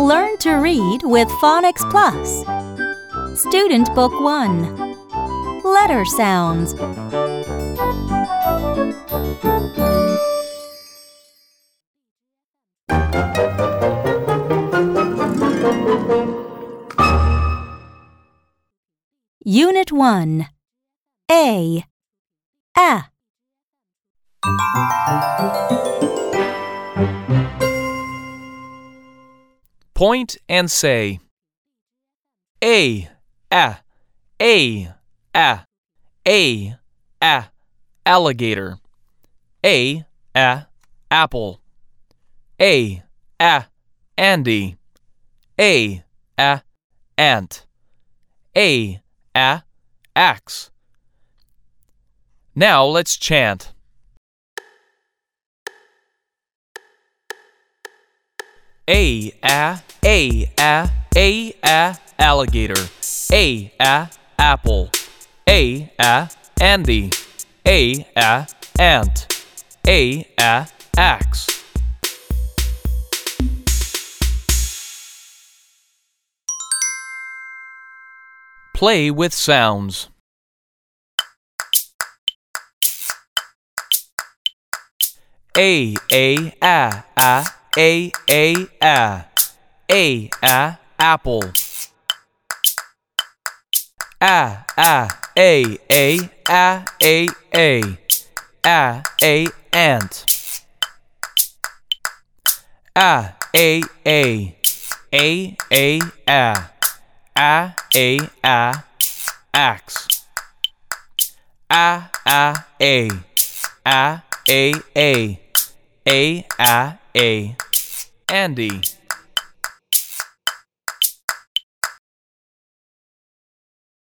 Learn to read with Phonics Plus. Student Book 1 Letter Sounds. Unit 1 A A Point and say A, a, a, a, a, a, alligator. A, a, apple. A, a, Andy. A, a, ant. A, a, axe. Now let's chant. A a a a a a alligator. A a apple. A a Andy. A a ant. A a axe. Play with sounds. A a a a a a a a a apple a a a a a a a a a ant a a a a a a a a a axe a a a a a a a a a Andy